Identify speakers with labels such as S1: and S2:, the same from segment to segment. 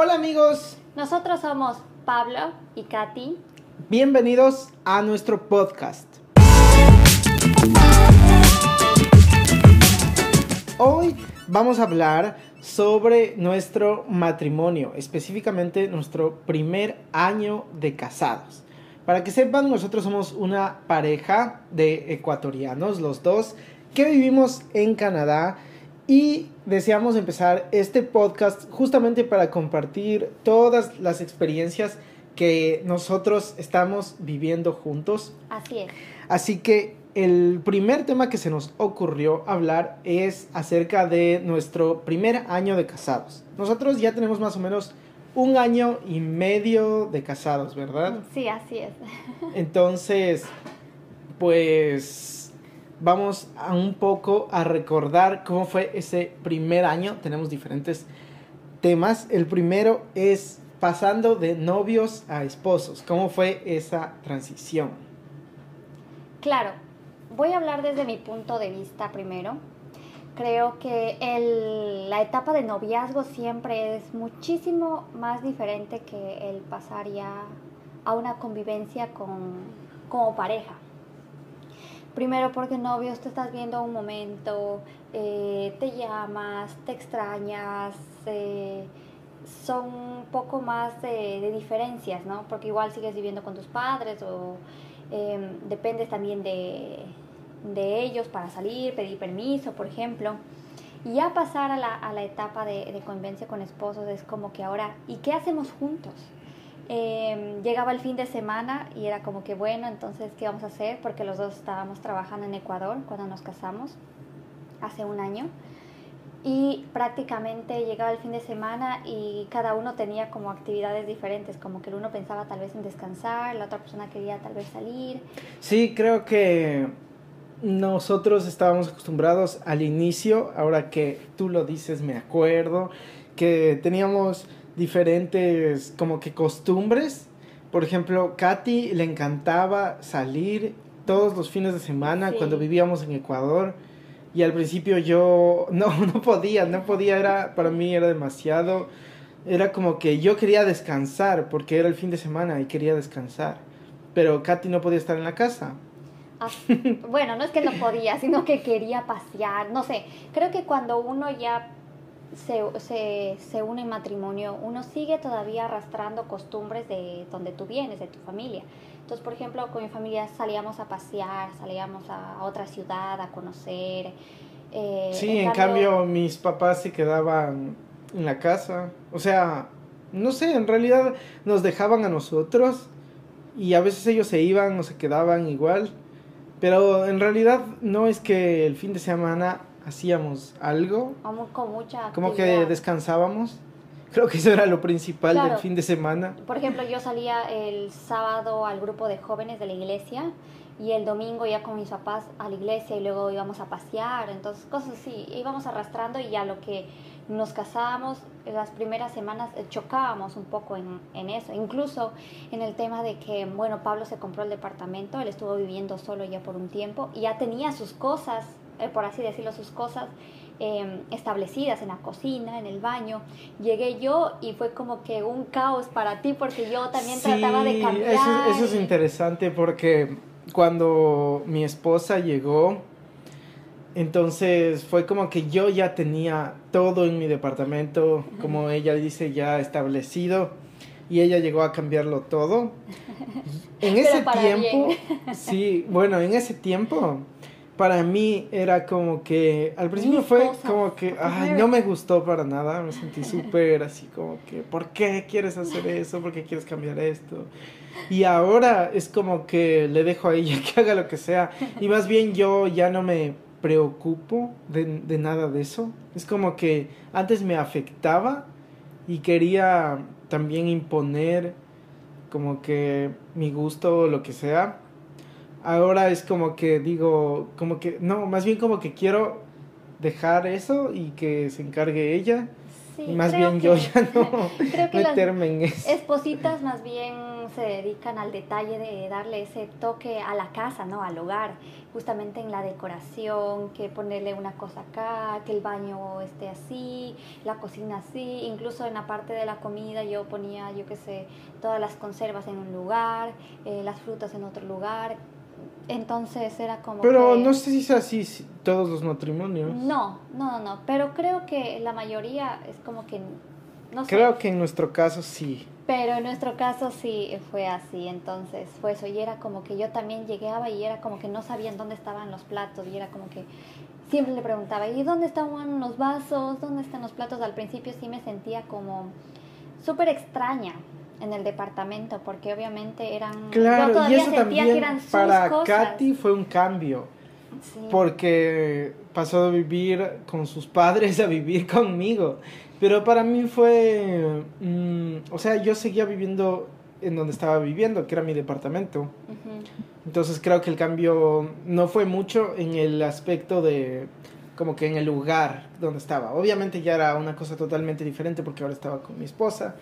S1: Hola amigos,
S2: Nosotros somos Pablo y Katy.
S1: bienvenidos a nuestro podcast. Hoy vamos a hablar sobre nuestro matrimonio, específicamente nuestro primer año de casados. Para que sepan, nosotros somos una pareja de ecuatorianos, los dos, que vivimos en Canadá y deseamos empezar este podcast justamente para compartir todas las experiencias que nosotros estamos viviendo juntos.
S2: Así es.
S1: Así que el primer tema que se nos ocurrió hablar es acerca de nuestro primer año de casados. Nosotros ya tenemos más o menos un año y medio de casados, ¿verdad?
S2: Sí, así es.
S1: Entonces, pues vamos a un poco a recordar cómo fue ese primer año. Tenemos diferentes temas. El primero es pasando de novios a esposos. ¿Cómo fue esa transición?
S2: Claro, voy a hablar desde mi punto de vista primero. Creo que la etapa de noviazgo siempre es muchísimo más diferente que el pasar ya a una convivencia con, como pareja. Primero porque novios te estás viendo un momento, eh, te llamas, te extrañas, eh, son un poco más de, diferencias, ¿no? Porque igual sigues viviendo con tus padres o eh, dependes también de, de ellos para salir, pedir permiso, por ejemplo. Y ya pasar a la, a la etapa de, de convivencia con esposos es como que ahora, ¿y qué hacemos juntos? Eh, llegaba el fin de semana y era como que bueno, entonces, ¿qué vamos a hacer? Porque los dos estábamos trabajando en Ecuador cuando nos casamos, hace un año. Y prácticamente llegaba el fin de semana y cada uno tenía como actividades diferentes, como que el uno pensaba tal vez en descansar, la otra persona quería tal vez salir.
S1: Sí, creo que nosotros estábamos acostumbrados al inicio, ahora que tú lo dices me acuerdo, que teníamos diferentes como que costumbres. Por ejemplo, Katy le encantaba salir todos los fines de semana
S2: Sí.
S1: cuando vivíamos en Ecuador. Y al principio yo no, no podía, no podía, era, para mí era demasiado. Era como que yo quería descansar porque era el fin de semana y quería descansar. Pero Katy no podía estar en la casa.
S2: Ah, bueno, no es que no podía, sino que quería pasear, no sé, creo que cuando uno ya se, se, se une en matrimonio, uno sigue todavía arrastrando costumbres de donde tú vienes, de tu familia. Entonces, por ejemplo, con mi familia salíamos a pasear, salíamos a otra ciudad a conocer. eh,
S1: Sí, en cambio mis papás se quedaban en la casa. O sea, no sé, en realidad nos dejaban a nosotros y a veces ellos se iban o se quedaban igual. Pero en realidad no es que el fin de semana hacíamos algo,
S2: Vamos con mucha
S1: como que descansábamos. Creo que eso era lo principal del
S2: Claro.
S1: fin de semana.
S2: Por ejemplo, yo salía el sábado al grupo de jóvenes de la iglesia y el domingo ya con mis papás a la iglesia y luego íbamos a pasear, entonces cosas así, íbamos arrastrando y ya lo que nos casábamos, las primeras semanas chocábamos un poco en, en eso, incluso en el tema de que, bueno, Pablo se compró el departamento, él estuvo viviendo solo ya por un tiempo y ya tenía sus cosas, eh, por así decirlo, sus cosas eh, establecidas en la cocina, en el baño. Llegué yo y fue como que un caos para ti porque yo también trataba de cambiar.
S1: Eso, eso es interesante porque cuando mi esposa llegó, entonces fue como que yo ya tenía todo en mi departamento, como ella dice, ya establecido, y ella llegó a cambiarlo todo. En
S2: Pero
S1: ese tiempo,
S2: bien.
S1: sí, bueno, en ese tiempo, para mí era como que, al principio fue como que, ay, no me gustó para nada, me sentí súper así como que, ¿por qué quieres hacer eso? ¿Por qué quieres cambiar esto? Y ahora es como que le dejo a ella que haga lo que sea. Y más bien yo ya no me preocupo de, de nada de eso. Es como que antes me afectaba y quería también imponer como que mi gusto o lo que sea. Ahora es como que digo, como que, no, más bien como que quiero dejar eso y que se encargue ella.
S2: Sí,
S1: Y más bien yo ya no
S2: creo que las
S1: meterme en eso.
S2: espositas más bien se dedican al detalle de darle ese toque a la casa, ¿no? Al hogar, justamente en la decoración, que ponerle una cosa acá, que el baño esté así, la cocina así, incluso en la parte de la comida yo ponía, yo qué sé, todas las conservas en un lugar, eh, las frutas en otro lugar, entonces era como
S1: Pero
S2: que-
S1: no sé si es así si- todos los matrimonios.
S2: No, no, no, no, pero creo que la mayoría es como que, no sé.
S1: Creo que en nuestro caso sí.
S2: Pero en nuestro caso sí fue así, entonces fue eso. Y era como que yo también llegaba y era como que no sabían dónde estaban los platos. Y era como que siempre le preguntaba, ¿y dónde estaban los vasos? ¿Dónde están los platos? Al principio sí me sentía como súper extraña en el departamento, porque obviamente eran... yo
S1: Claro, y eso también
S2: que eran sus
S1: para
S2: cosas.
S1: Katy fue un cambio.
S2: Sí.
S1: porque pasó de vivir con sus padres a vivir conmigo. Pero para mí fue, mm, o sea, yo seguía viviendo en donde estaba viviendo, que era mi departamento. Entonces creo que el cambio no fue mucho en el aspecto de, como que en el lugar donde estaba. Obviamente ya era una cosa totalmente diferente porque ahora estaba con mi esposa.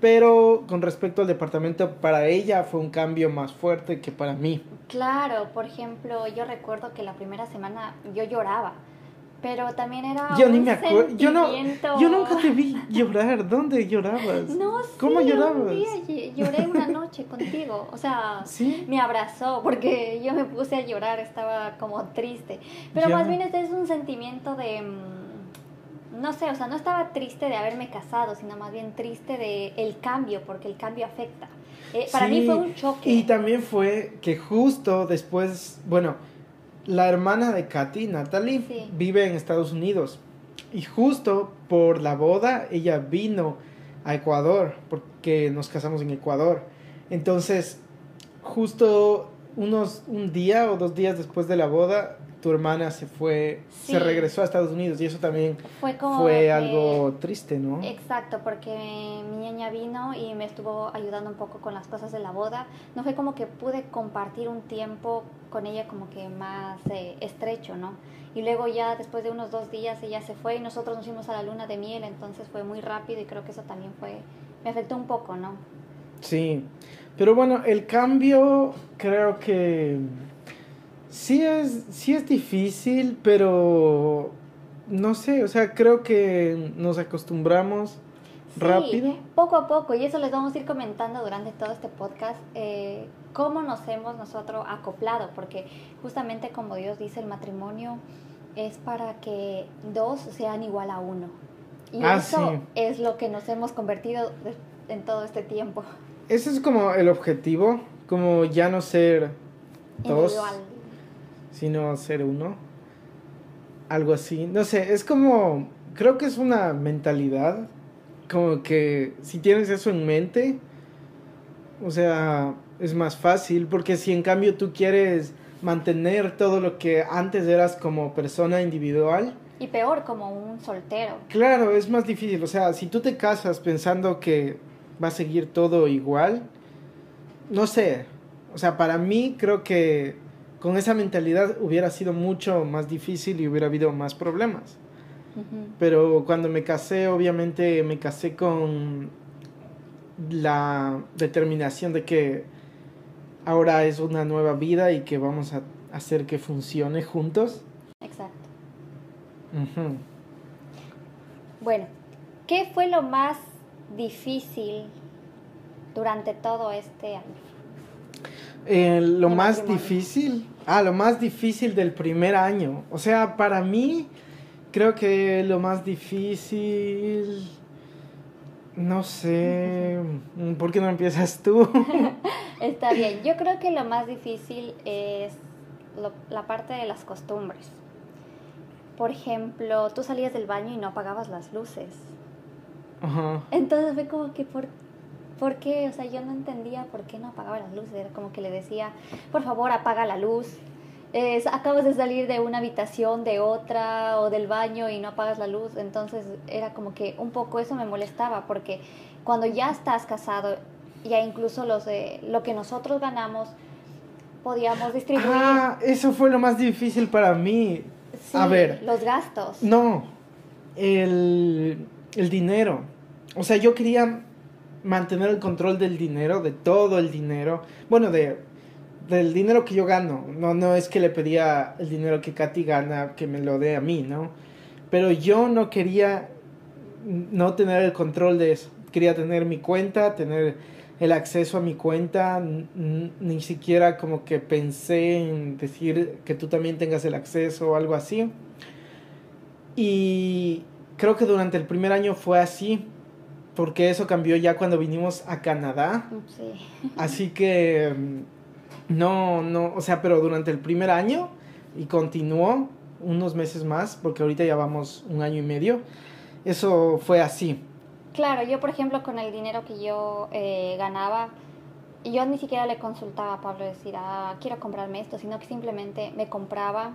S1: Pero con respecto al departamento, para ella fue un cambio más fuerte que para mí.
S2: Claro, por ejemplo, yo recuerdo que la primera semana yo lloraba, pero también era
S1: Yo ni
S2: un
S1: me acuerdo. Yo no. Yo nunca te vi llorar. ¿Dónde llorabas?
S2: No, sí,
S1: ¿Cómo
S2: un
S1: llorabas?
S2: día lloré una noche contigo, o sea,
S1: Sí.
S2: me abrazó porque yo me puse a llorar, estaba como triste, pero
S1: Ya.
S2: más bien este es un sentimiento de, mm, no sé, o sea, no estaba triste de haberme casado, sino más bien triste de el cambio, porque el cambio afecta. Eh, para mí fue un choque.
S1: Y también fue que justo después, bueno, la hermana de Katy, Natalie,
S2: Sí.
S1: vive en Estados Unidos. Y justo por la boda, ella vino a Ecuador, porque nos casamos en Ecuador. Entonces, justo unos, un día o dos días después de la boda, tu hermana se fue,
S2: Sí.
S1: se regresó a Estados Unidos. Y eso también
S2: fue como
S1: fue
S2: que-
S1: algo triste, ¿no?
S2: Exacto, porque mi niña vino y me estuvo ayudando un poco con las cosas de la boda. No fue como que pude compartir un tiempo con ella como que más eh, estrecho, ¿no? Y luego ya después de unos dos días ella se fue y nosotros nos fuimos a la luna de miel, entonces fue muy rápido y creo que eso también fue, me afectó un poco, ¿no?
S1: Sí, pero bueno, el cambio creo que sí es, sí es difícil, pero no sé, o sea, creo que nos acostumbramos
S2: Sí,
S1: rápido.
S2: Poco a poco, y eso les vamos a ir comentando durante todo este podcast, eh, cómo nos hemos nosotros acoplado, porque justamente como Dios dice, el matrimonio es para que dos sean igual a uno. Y
S1: Ah,
S2: eso
S1: sí.
S2: es lo que nos hemos convertido en todo este tiempo.
S1: Ese es como el objetivo, como ya no ser dos,
S2: Individual.
S1: Sino ser uno. Algo así, no sé, es como, creo que es una mentalidad, como que si tienes eso en mente, o sea, es más fácil, porque si en cambio tú quieres mantener todo lo que antes eras como persona individual,
S2: Y peor, como un soltero.
S1: claro, es más difícil, o sea, si tú te casas pensando que va a seguir todo igual, no sé, o sea, para mí creo que con esa mentalidad hubiera sido mucho más difícil y hubiera habido más problemas. Pero cuando me casé, obviamente me casé con la determinación de que ahora es una nueva vida y que vamos a hacer que funcione juntos.
S2: Exacto. Bueno, ¿qué fue lo más difícil durante todo este año?
S1: Eh, lo más
S2: matrimonio.
S1: difícil, ah, lo más difícil del primer año. O sea, para mí, creo que lo más difícil, no sé, ¿por qué no empiezas tú?
S2: Está bien, yo creo que lo más difícil es lo- la parte de las costumbres. Por ejemplo, tú salías del baño y no apagabas las luces.
S1: Ajá.
S2: Entonces fue como que, ¿por, ¿por qué? O sea, yo no entendía por qué no apagaba las luces. Era como que le decía, por favor, apaga la luz. Es, acabas de salir de una habitación, de otra, o del baño y no apagas la luz. Entonces era como que un poco eso me molestaba, porque cuando ya estás casado, ya incluso los lo que nosotros ganamos, podíamos distribuir
S1: Ah, eso fue lo más difícil para mí.
S2: sí,
S1: a ver.
S2: los gastos.
S1: No, el, el dinero. O sea, yo quería mantener el control del dinero, de todo el dinero. Bueno, de del dinero que yo gano. No, no es que le pedía el dinero que Katy gana, que me lo dé a mí, ¿no? Pero yo no quería no tener el control de eso. Quería tener mi cuenta, tener el acceso a mi cuenta. Ni siquiera como que pensé en decir que tú también tengas el acceso o algo así. Y creo que durante el primer año fue así, porque eso cambió ya cuando vinimos a Canadá. Sí. Así que no, no, o sea, pero durante el primer año y continuó unos meses más, porque ahorita ya vamos un año y medio, eso fue así.
S2: Claro, yo por ejemplo con el dinero que yo eh, ganaba, yo ni siquiera le consultaba a Pablo decir, ah, quiero comprarme esto, sino que simplemente me compraba,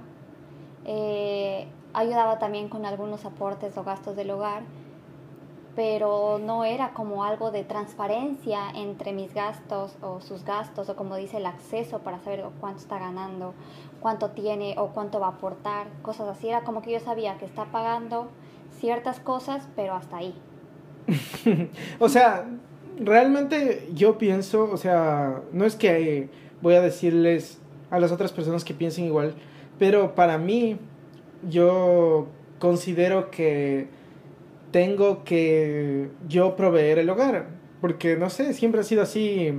S2: eh, ayudaba también con algunos aportes o gastos del hogar pero no era como algo de transparencia entre mis gastos o sus gastos o como dice el acceso para saber cuánto está ganando, cuánto tiene o cuánto va a aportar, cosas así. Era como que yo sabía que está pagando ciertas cosas, pero hasta ahí.
S1: o sea, realmente yo pienso, o sea, no es que voy a decirles a las otras personas que piensen igual, pero para mí yo considero que tengo que yo proveer el hogar. Porque no sé, siempre ha sido así.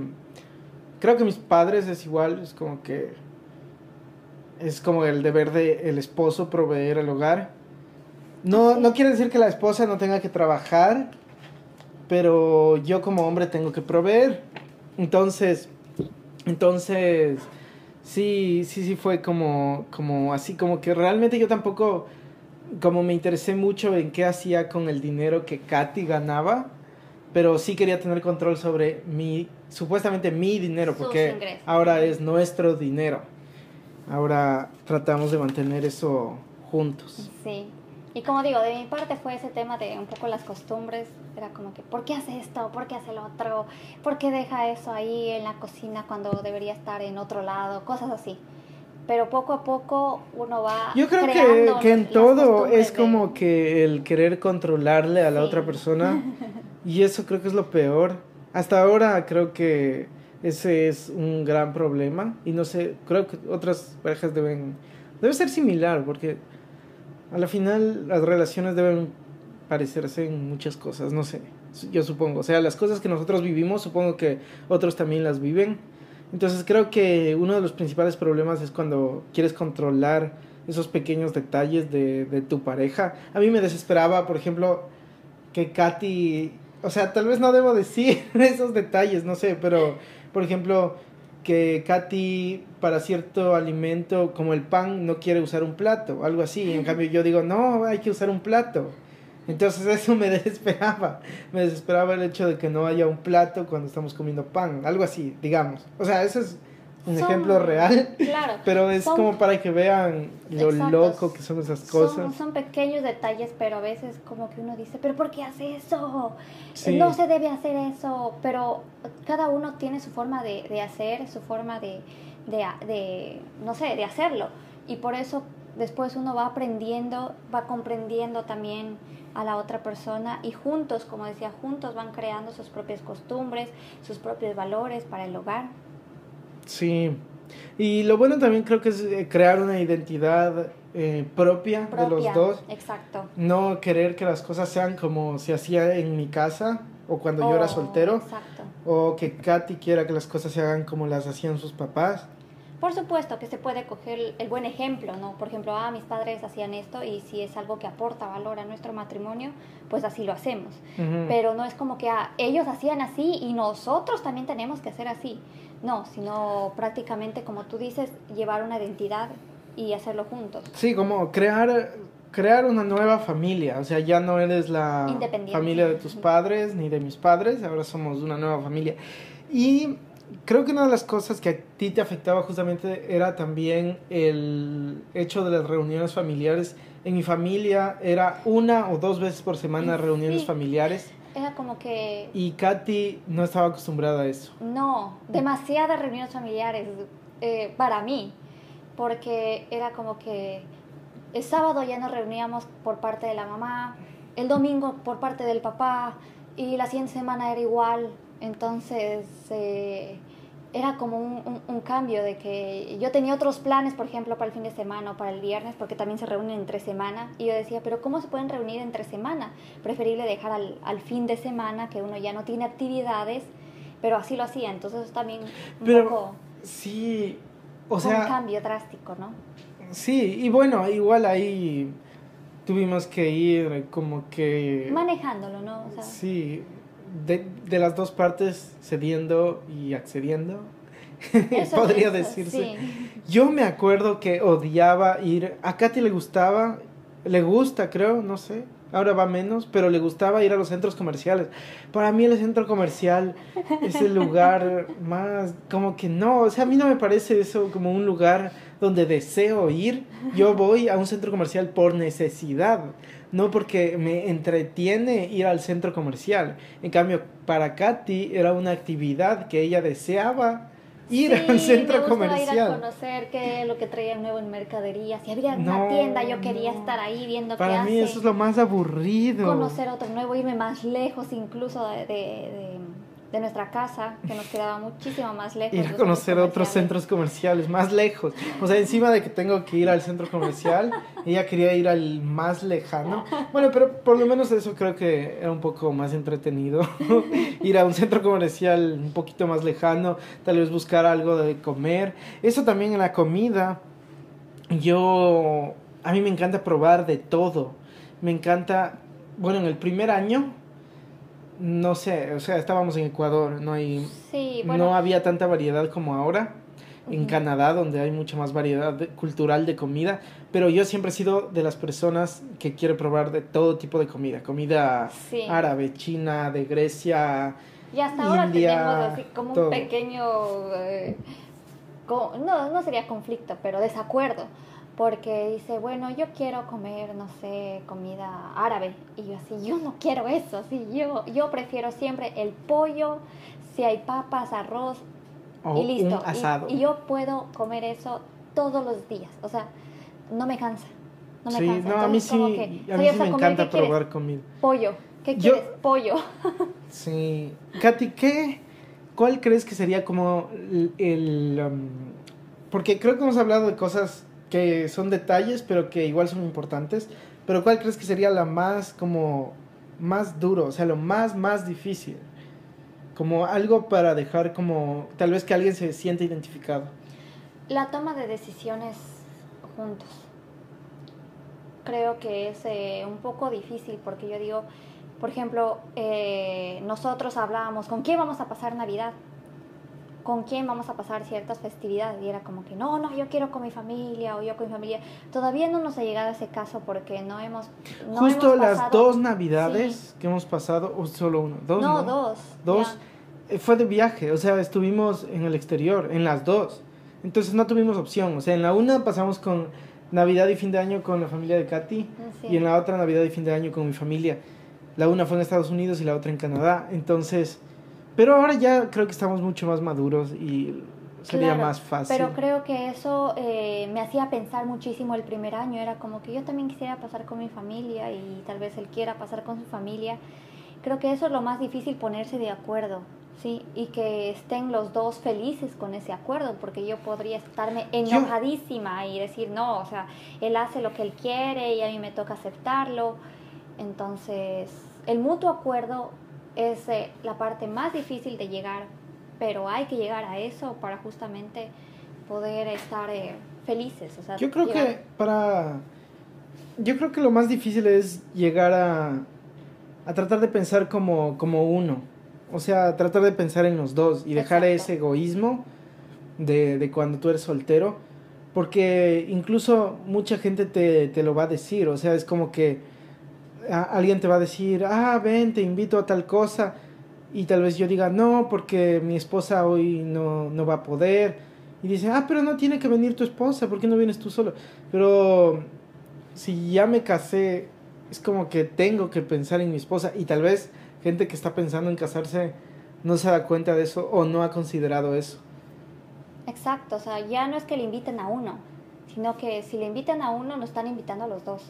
S1: Creo que mis padres es igual, es como que es como el deber de el esposo proveer el hogar. No, no quiere decir que la esposa no tenga que trabajar, pero yo como hombre tengo que proveer. Entonces, entonces, sí, sí, sí fue como, como así, como que realmente yo tampoco como me interesé mucho en qué hacía con el dinero que Katy ganaba, pero sí quería tener control sobre mi, supuestamente mi dinero, porque ahora es nuestro dinero. Ahora tratamos de mantener eso juntos.
S2: Sí. Y como digo, de mi parte fue ese tema de un poco las costumbres. Era como que, ¿por qué hace esto? ¿Por qué hace lo otro? ¿Por qué deja eso ahí en la cocina cuando debería estar en otro lado? Cosas así pero poco a poco uno va.
S1: Yo creo que, que, en todo es como que el querer controlarle a la otra persona y eso creo que es lo peor. Hasta ahora creo que ese es un gran problema y no sé, creo que otras parejas deben, debe ser similar porque a la final las relaciones deben parecerse en muchas cosas, no sé, yo supongo, o sea, las cosas que nosotros vivimos supongo que otros también las viven entonces creo que uno de los principales problemas es cuando quieres controlar esos pequeños detalles de, de tu pareja. A mí me desesperaba, por ejemplo, que Katy, o sea, tal vez no debo decir esos detalles, no sé, pero, por ejemplo, que Katy para cierto alimento como el pan no quiere usar un plato, algo así. En cambio yo digo, no, hay que usar un plato. Entonces eso me desesperaba, me desesperaba el hecho de que no haya un plato cuando estamos comiendo pan, algo así, digamos. O sea, ese es un ejemplo real, claro, pero es como para que vean lo loco que son esas cosas.
S2: Son, pequeños detalles, pero a veces como que uno dice, pero ¿por qué hace eso? No se debe hacer eso, pero cada uno tiene su forma de, de hacer, su forma de, de, de, no sé, de hacerlo. Y por eso después uno va aprendiendo, va comprendiendo también a la otra persona y juntos, como decía, juntos van creando sus propias costumbres, sus propios valores para el hogar.
S1: Sí, y lo bueno también creo que es eh, crear una identidad eh, propia, de los dos.
S2: Exacto.
S1: No querer que las cosas sean como se hacía en mi casa o cuando yo era oh, soltero.
S2: Exacto.
S1: O que Katy quiera que las cosas se hagan como las hacían sus papás.
S2: Por supuesto que se puede coger el buen ejemplo, ¿no? Por ejemplo, ah, mis padres hacían esto y si es algo que aporta valor a nuestro matrimonio, pues así lo hacemos. Pero no es como que ah, ellos hacían así y nosotros también tenemos que hacer así. No, sino prácticamente, como tú dices, llevar una identidad y hacerlo juntos.
S1: Sí, como crear crear una nueva familia, o sea, ya no eres la familia de tus padres ni de mis padres, ahora somos una nueva familia. Y creo que una de las cosas que a ti te afectaba justamente era también el hecho de las reuniones familiares. En mi familia era una o dos veces por semana reuniones familiares.
S2: Era como que...
S1: Y Katy no estaba acostumbrada a eso.
S2: No, demasiadas reuniones familiares eh, para mí, porque era como que el sábado ya nos reuníamos por parte de la mamá, el domingo por parte del papá y la siguiente semana era igual. Entonces eh, era como un, un, cambio de que yo tenía otros planes, por ejemplo, para el fin de semana o para el viernes, porque también se reúnen entre semana. Y yo decía, pero ¿cómo se pueden reunir entre semana? Preferible dejar al, al fin de semana, que uno ya no tiene actividades, pero así lo hacía. Entonces también un
S1: pero,
S2: poco...
S1: Sí, o sea...
S2: Un cambio drástico, ¿no?
S1: Sí, y bueno, igual ahí tuvimos que ir como que...
S2: Manejándolo, ¿no? O sea,
S1: sí, de, de, las dos partes cediendo y accediendo, podría decirse. Sí. Yo me acuerdo que odiaba ir, a Katy le gustaba, le gusta creo, no sé, ahora va menos, pero le gustaba ir a los centros comerciales. Para mí el centro comercial es el lugar más, como que no, o sea, a mí no me parece eso como un lugar donde deseo ir. Yo voy a un centro comercial por necesidad, no porque me entretiene ir al centro comercial. En cambio, para Katy era una actividad que ella deseaba ir al centro
S2: me
S1: comercial.
S2: ir a conocer qué lo que traía nuevo en mercadería. Si había una tienda, yo quería
S1: no.
S2: estar ahí viendo
S1: Para
S2: qué
S1: mí
S2: hace.
S1: eso es lo más aburrido.
S2: Conocer otro nuevo, irme más lejos incluso de, de, de, de nuestra casa, que nos quedaba muchísimo más lejos.
S1: Ir a conocer otros centros comerciales más lejos. O sea, encima de que tengo que ir al centro comercial, ella quería ir al más lejano. Bueno, pero por lo menos eso creo que era un poco más entretenido. ir a un centro comercial un poquito más lejano, tal vez buscar algo de comer. Eso también en la comida. Yo, a mí me encanta probar de todo. Me encanta, bueno, en el primer año no sé, o sea, estábamos en Ecuador, no hay,
S2: sí, bueno.
S1: no había tanta variedad como ahora. En uh -huh. Canadá, donde hay mucha más variedad de, cultural de comida, pero yo siempre he sido de las personas que quiere probar de todo tipo de comida, comida sí. árabe, china, de Grecia,
S2: y hasta
S1: India,
S2: ahora tenemos así como
S1: todo.
S2: un pequeño, eh, co no, no sería conflicto, pero desacuerdo porque dice, bueno, yo quiero comer, no sé, comida árabe. Y yo así, yo no quiero eso, así, yo, yo prefiero siempre el pollo, si hay papas, arroz y listo.
S1: Un asado.
S2: Y, y, yo puedo comer eso todos los días, o sea, no me cansa. No me
S1: sí,
S2: cansa.
S1: no, a mí sí, que, a mí sí me encanta probar comida.
S2: Pollo, ¿qué quieres? Pollo.
S1: sí. Katy, ¿qué? ¿Cuál crees que sería como el... el um, porque creo que hemos hablado de cosas que son detalles, pero que igual son importantes. Pero ¿cuál crees que sería la más como más duro, o sea, lo más más difícil? Como algo para dejar como tal vez que alguien se sienta identificado.
S2: La toma de decisiones juntos. Creo que es eh, un poco difícil porque yo digo, por ejemplo, eh, nosotros hablábamos, ¿con quién vamos a pasar Navidad? Con quién vamos a pasar ciertas festividades y era como que no, no, yo quiero con mi familia o yo con mi familia. Todavía no nos ha llegado ese caso porque no hemos... No
S1: Justo
S2: hemos
S1: las dos navidades sí. que hemos pasado, o solo uno, dos.
S2: No,
S1: no
S2: dos.
S1: Dos. Ya. Fue de viaje, o sea, estuvimos en el exterior, en las dos. Entonces no tuvimos opción, o sea, en la una pasamos con Navidad y fin de año con la familia de Katy
S2: sí.
S1: y en la otra Navidad y fin de año con mi familia. La una fue en Estados Unidos y la otra en Canadá. Entonces... Pero ahora ya creo que estamos mucho más maduros y sería
S2: claro,
S1: más fácil.
S2: Pero creo que eso eh, me hacía pensar muchísimo el primer año. Era como que yo también quisiera pasar con mi familia y tal vez él quiera pasar con su familia. Creo que eso es lo más difícil, ponerse de acuerdo. ¿sí? Y que estén los dos felices con ese acuerdo, porque yo podría estarme enojadísima y decir, no, o sea, él hace lo que él quiere y a mí me toca aceptarlo. Entonces, el mutuo acuerdo es eh, la parte más difícil de llegar, pero hay que llegar a eso para justamente poder estar eh, felices. O sea,
S1: yo creo
S2: llegar...
S1: que para... Yo creo que lo más difícil es llegar a, a tratar de pensar como, como uno. O sea, tratar de pensar en los dos y dejar
S2: Exacto.
S1: ese egoísmo de, de cuando tú eres soltero. Porque incluso mucha gente te, te lo va a decir. O sea, es como que alguien te va a decir, ah, ven, te invito a tal cosa. Y tal vez yo diga, no, porque mi esposa hoy no, no va a poder. Y dice, ah, pero no tiene que venir tu esposa, ¿por qué no vienes tú solo? Pero si ya me casé, es como que tengo que pensar en mi esposa. Y tal vez gente que está pensando en casarse no se da cuenta de eso o no ha considerado eso.
S2: Exacto, o sea, ya no es que le inviten a uno, sino que si le invitan a uno, nos están invitando a los dos.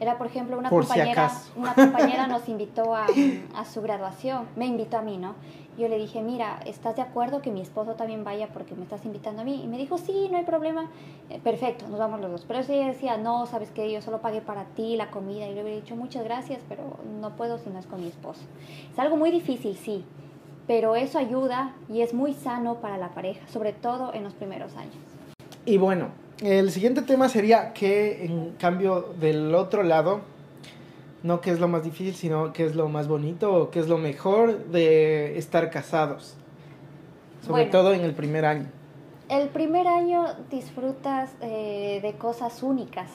S2: Era, por ejemplo, una
S1: Por
S2: compañera, una compañera nos invitó a, a su graduación, me invitó a mí, ¿no? Yo le dije, mira, ¿estás de acuerdo que mi esposo también vaya porque me estás invitando a mí? Y me dijo, sí, no hay problema. Eh, perfecto, nos vamos los dos. Pero ella decía, no, sabes que yo solo pagué para ti la comida. Y le hubiera dicho, muchas gracias, pero no puedo si no es con mi esposo. Es algo muy difícil, sí, pero eso ayuda y es muy sano para la pareja, sobre todo en los primeros años.
S1: Y bueno, el siguiente tema sería que en cambio del otro lado, no qué es lo más difícil, sino qué es lo más bonito o qué es lo mejor de estar casados. Sobre
S2: Bueno.
S1: todo en el primer año.
S2: El primer año disfrutas eh, de cosas únicas,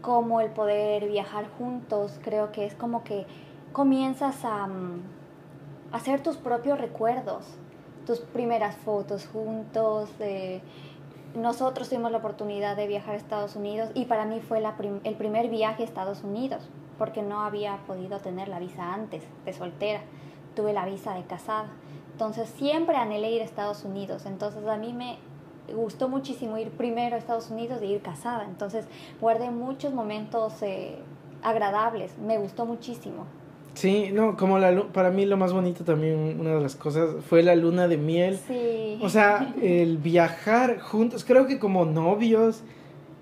S2: como el poder viajar juntos. Creo que es como que comienzas a mm, hacer tus propios recuerdos, tus primeras fotos juntos. eh, nosotros tuvimos la oportunidad de viajar a Estados Unidos y para mí fue la el primer viaje a Estados Unidos, porque no había podido tener la visa antes de soltera. Tuve la visa de casada. Entonces siempre anhelé ir a Estados Unidos. Entonces a mí me gustó muchísimo ir primero a Estados Unidos y ir casada. Entonces guardé muchos momentos eh, agradables. Me gustó muchísimo.
S1: Sí, no, como la para mí lo más bonito también, una de las cosas, fue la luna de miel.
S2: Sí.
S1: O sea, el viajar juntos, creo que como novios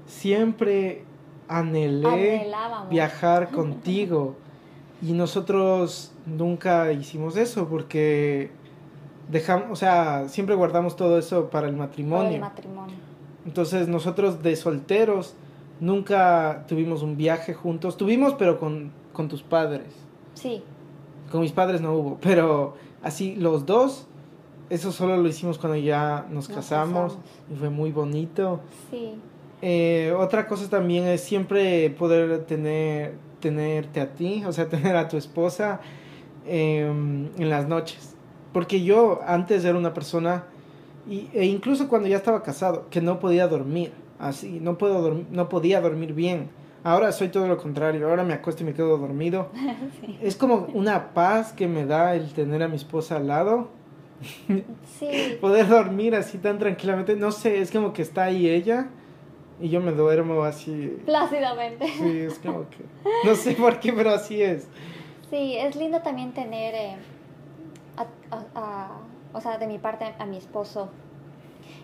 S1: siempre anhelé
S2: Anhelábamos.
S1: viajar contigo. Y nosotros nunca hicimos eso porque dejamos, o sea, siempre guardamos todo eso para el
S2: Para
S1: matrimonio.
S2: el matrimonio.
S1: Entonces nosotros de solteros nunca tuvimos un viaje juntos. Tuvimos, pero con, con tus padres.
S2: Sí.
S1: Con mis padres no hubo, pero así los dos, eso solo lo hicimos cuando ya nos,
S2: Nos
S1: casamos,
S2: casamos.
S1: y fue muy bonito.
S2: Sí.
S1: Eh, otra cosa también es siempre poder tener tenerte a ti, o sea, tener a tu esposa eh, en las noches. Porque yo antes era una persona, y, e incluso cuando ya estaba casado, que no podía dormir, así, no, puedo no podía dormir bien. Ahora soy todo lo contrario, ahora me acuesto y me quedo dormido.
S2: sí.
S1: Es como una paz que me da el tener a mi esposa al lado,
S2: Sí.
S1: poder dormir así tan tranquilamente, no sé, es como que está ahí ella y yo me duermo así.
S2: Plácidamente.
S1: Sí, es como que. No sé por qué, pero así es.
S2: Sí, es lindo también tener, eh, a- a- a- o sea, de mi parte a mi esposo,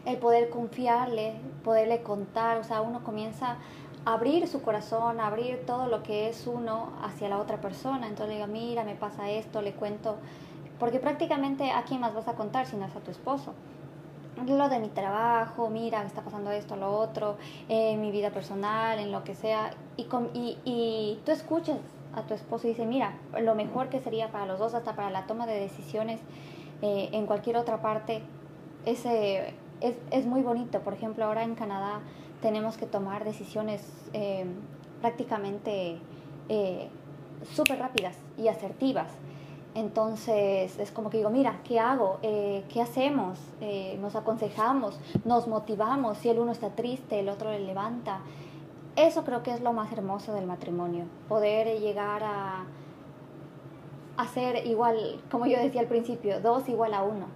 S2: el poder confiarle, poderle contar, o sea, uno comienza abrir su corazón, abrir todo lo que es uno hacia la otra persona. Entonces le digo, mira, me pasa esto, le cuento, porque prácticamente a quién más vas a contar si no es a tu esposo. Lo de mi trabajo, mira, me está pasando esto, lo otro, en mi vida personal, en lo que sea, y, con- y, y tú escuchas a tu esposo y dices, mira, lo mejor que sería para los dos, hasta para la toma de decisiones eh, en cualquier otra parte, es, eh, es, es muy bonito. Por ejemplo, ahora en Canadá tenemos que tomar decisiones eh, prácticamente eh, súper rápidas y asertivas. Entonces es como que digo, mira, ¿qué hago? Eh, ¿Qué hacemos? Nos aconsejamos, nos motivamos. Si el uno está triste, el otro le levanta. Eso creo que es lo más hermoso del matrimonio, poder llegar a, ser igual, como yo decía al principio, dos igual a uno.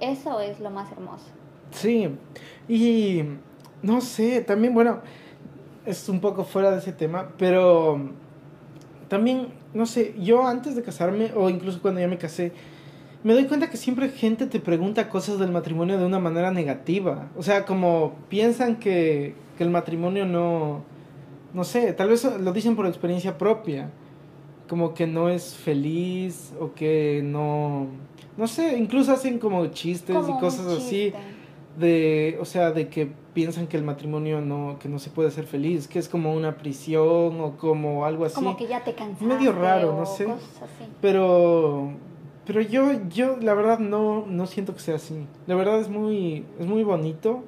S2: Eso es lo más hermoso.
S1: Sí. Y. No sé, también, bueno, es un poco fuera de ese tema, pero. También, no sé, yo antes de casarme, o incluso cuando ya me casé, me doy cuenta que siempre gente te pregunta cosas del matrimonio de una manera negativa. O sea, como piensan que, que el matrimonio no. No sé, tal vez lo dicen por experiencia propia. Como que no es feliz o que no. No sé, incluso hacen como chistes
S2: Como
S1: y cosas así. De, o sea, de que piensan que el matrimonio no, que no se puede ser feliz, que es como una prisión o como algo así.
S2: Como que ya te cansaste.
S1: Medio raro, no sé.
S2: cosas así.
S1: Pero, pero yo, yo la verdad no, no siento que sea así. La verdad es muy, es muy bonito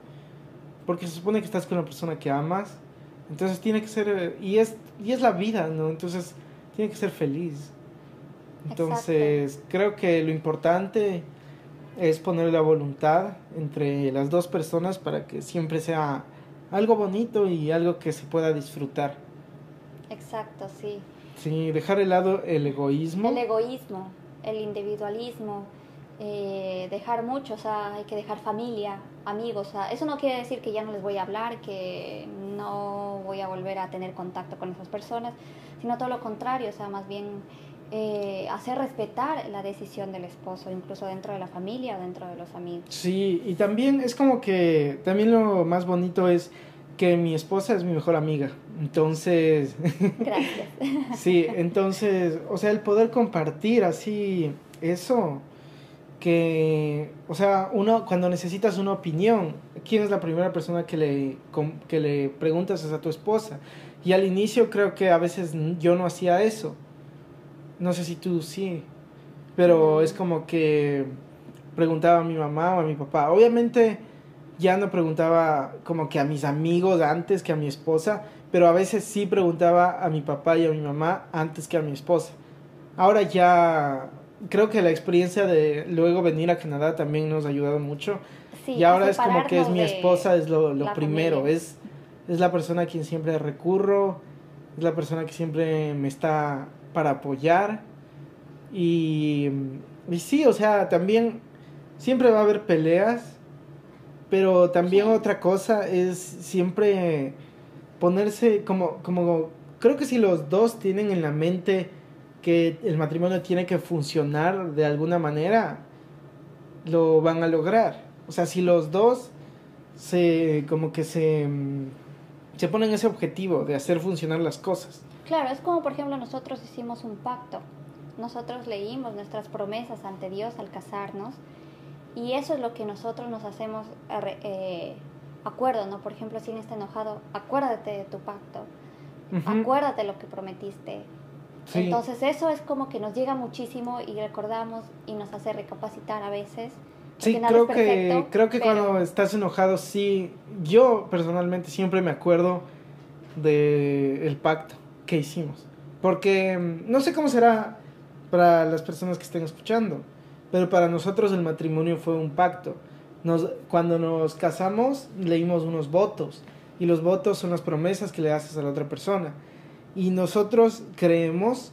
S1: porque se supone que estás con una persona que amas, entonces tiene que ser, y es, y es la vida, ¿no? Entonces tiene que ser feliz. Entonces creo que lo importante es poner la voluntad entre las dos personas para que siempre sea algo bonito y algo que se pueda disfrutar.
S2: Exacto, sí.
S1: Sí, dejar de lado el egoísmo.
S2: El egoísmo, el individualismo, eh, dejar mucho, o sea, hay que dejar familia, amigos, o sea, eso no quiere decir que ya no les voy a hablar, que no voy a volver a tener contacto con esas personas, sino todo lo contrario, o sea, más bien eh, hacer respetar la decisión del esposo, incluso dentro de la familia o dentro de los amigos.
S1: Sí, y también es como que, también lo más bonito es que mi esposa es mi mejor amiga. Entonces...
S2: Gracias.
S1: sí, entonces, o sea, el poder compartir así eso, que, o sea, uno cuando necesitas una opinión, ¿quién es la primera persona que le, que le preguntas es a tu esposa? Y al inicio creo que a veces yo no hacía eso. No sé si tú sí, pero es como que preguntaba a mi mamá o a mi papá. Obviamente ya no preguntaba como que a mis amigos antes que a mi esposa, pero a veces sí preguntaba a mi papá y a mi mamá antes que a mi esposa. Ahora ya creo que la experiencia de luego venir a Canadá también nos ha ayudado mucho. y ahora es como que es mi esposa, es lo, lo primero, es, es la persona a quien siempre recurro, es la persona que siempre me está para apoyar. Y, y sí, o sea, también siempre va a haber peleas, pero también otra cosa es siempre ponerse como, como, creo que si los dos tienen en la mente que el matrimonio tiene que funcionar de alguna manera, lo van a lograr. O sea, si los dos se, como que se, se ponen ese objetivo de hacer funcionar las cosas.
S2: Claro, es como por ejemplo nosotros hicimos un pacto. Nosotros leímos nuestras promesas ante Dios al casarnos y eso es lo que nosotros nos hacemos eh, acuerdo, ¿no? Por ejemplo, si alguien está enojado, acuérdate de tu pacto, acuérdate lo que prometiste. Entonces eso es como que nos llega muchísimo y recordamos y nos hace recapacitar a veces.
S1: Sí, creo que creo que cuando estás enojado sí, yo personalmente siempre me acuerdo de el pacto que hicimos, porque mm, no sé cómo será para las personas que estén escuchando, pero para nosotros el matrimonio fue un pacto. Nos, cuando nos casamos leímos unos votos y los votos son las promesas que le haces a la otra persona. Y nosotros creemos,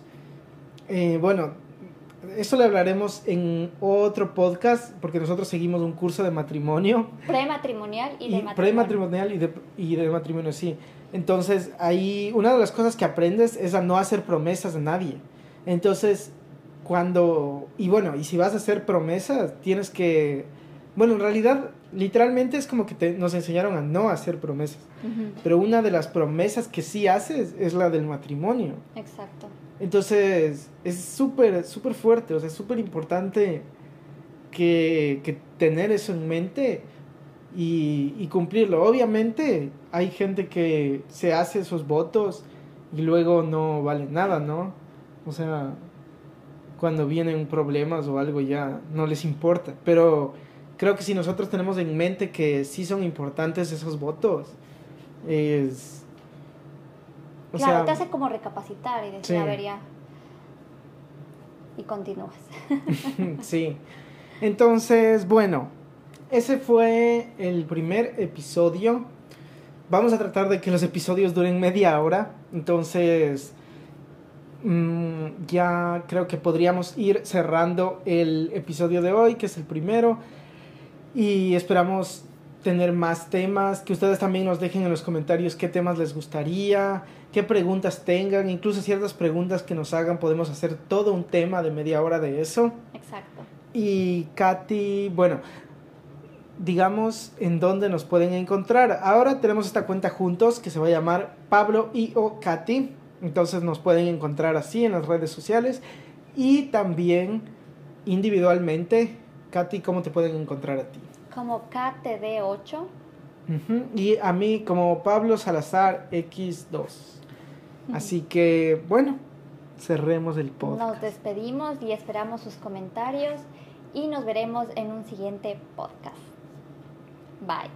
S1: eh, bueno, eso le hablaremos en otro podcast porque nosotros seguimos un curso de matrimonio.
S2: Prematrimonial y de matrimonio.
S1: Prematrimonial y de, y de matrimonio, sí. Entonces, ahí una de las cosas que aprendes es a no hacer promesas a nadie. Entonces, cuando, y bueno, y si vas a hacer promesas, tienes que, bueno, en realidad, literalmente es como que te, nos enseñaron a no hacer promesas, pero una de las promesas que sí haces es la del matrimonio.
S2: Exacto.
S1: Entonces, es súper, súper fuerte, o sea, es súper importante que, que, tener eso en mente y, y cumplirlo. Obviamente, hay gente que se hace esos votos y luego no vale nada, ¿no? O sea, cuando vienen problemas o algo ya no les importa. Pero creo que si nosotros tenemos en mente que sí son importantes esos votos, es...
S2: O claro, te hace como recapacitar y decir, a ver, ya. Y continúas.
S1: sí. Entonces, bueno, ese fue el primer episodio. Vamos a tratar de que los episodios duren media hora. Entonces, Mm, ya creo que podríamos ir cerrando el episodio de hoy, que es el primero. Y esperamos tener más temas, que ustedes también nos dejen en los comentarios qué temas les gustaría, qué preguntas tengan, incluso ciertas preguntas que nos hagan, podemos hacer todo un tema de media hora de eso.
S2: Exacto.
S1: Y Katy, bueno, digamos en dónde nos pueden encontrar. Ahora tenemos esta cuenta juntos que se va a llamar Pablo y o Katy. Entonces nos pueden encontrar así en las redes sociales y también individualmente. Katy, ¿cómo te pueden encontrar a ti?
S2: Como KTD8.
S1: Y a mí como Pablo Salazar X2. Así que, bueno, cerremos el podcast.
S2: Nos despedimos y esperamos sus comentarios y nos veremos en un siguiente podcast. Bye.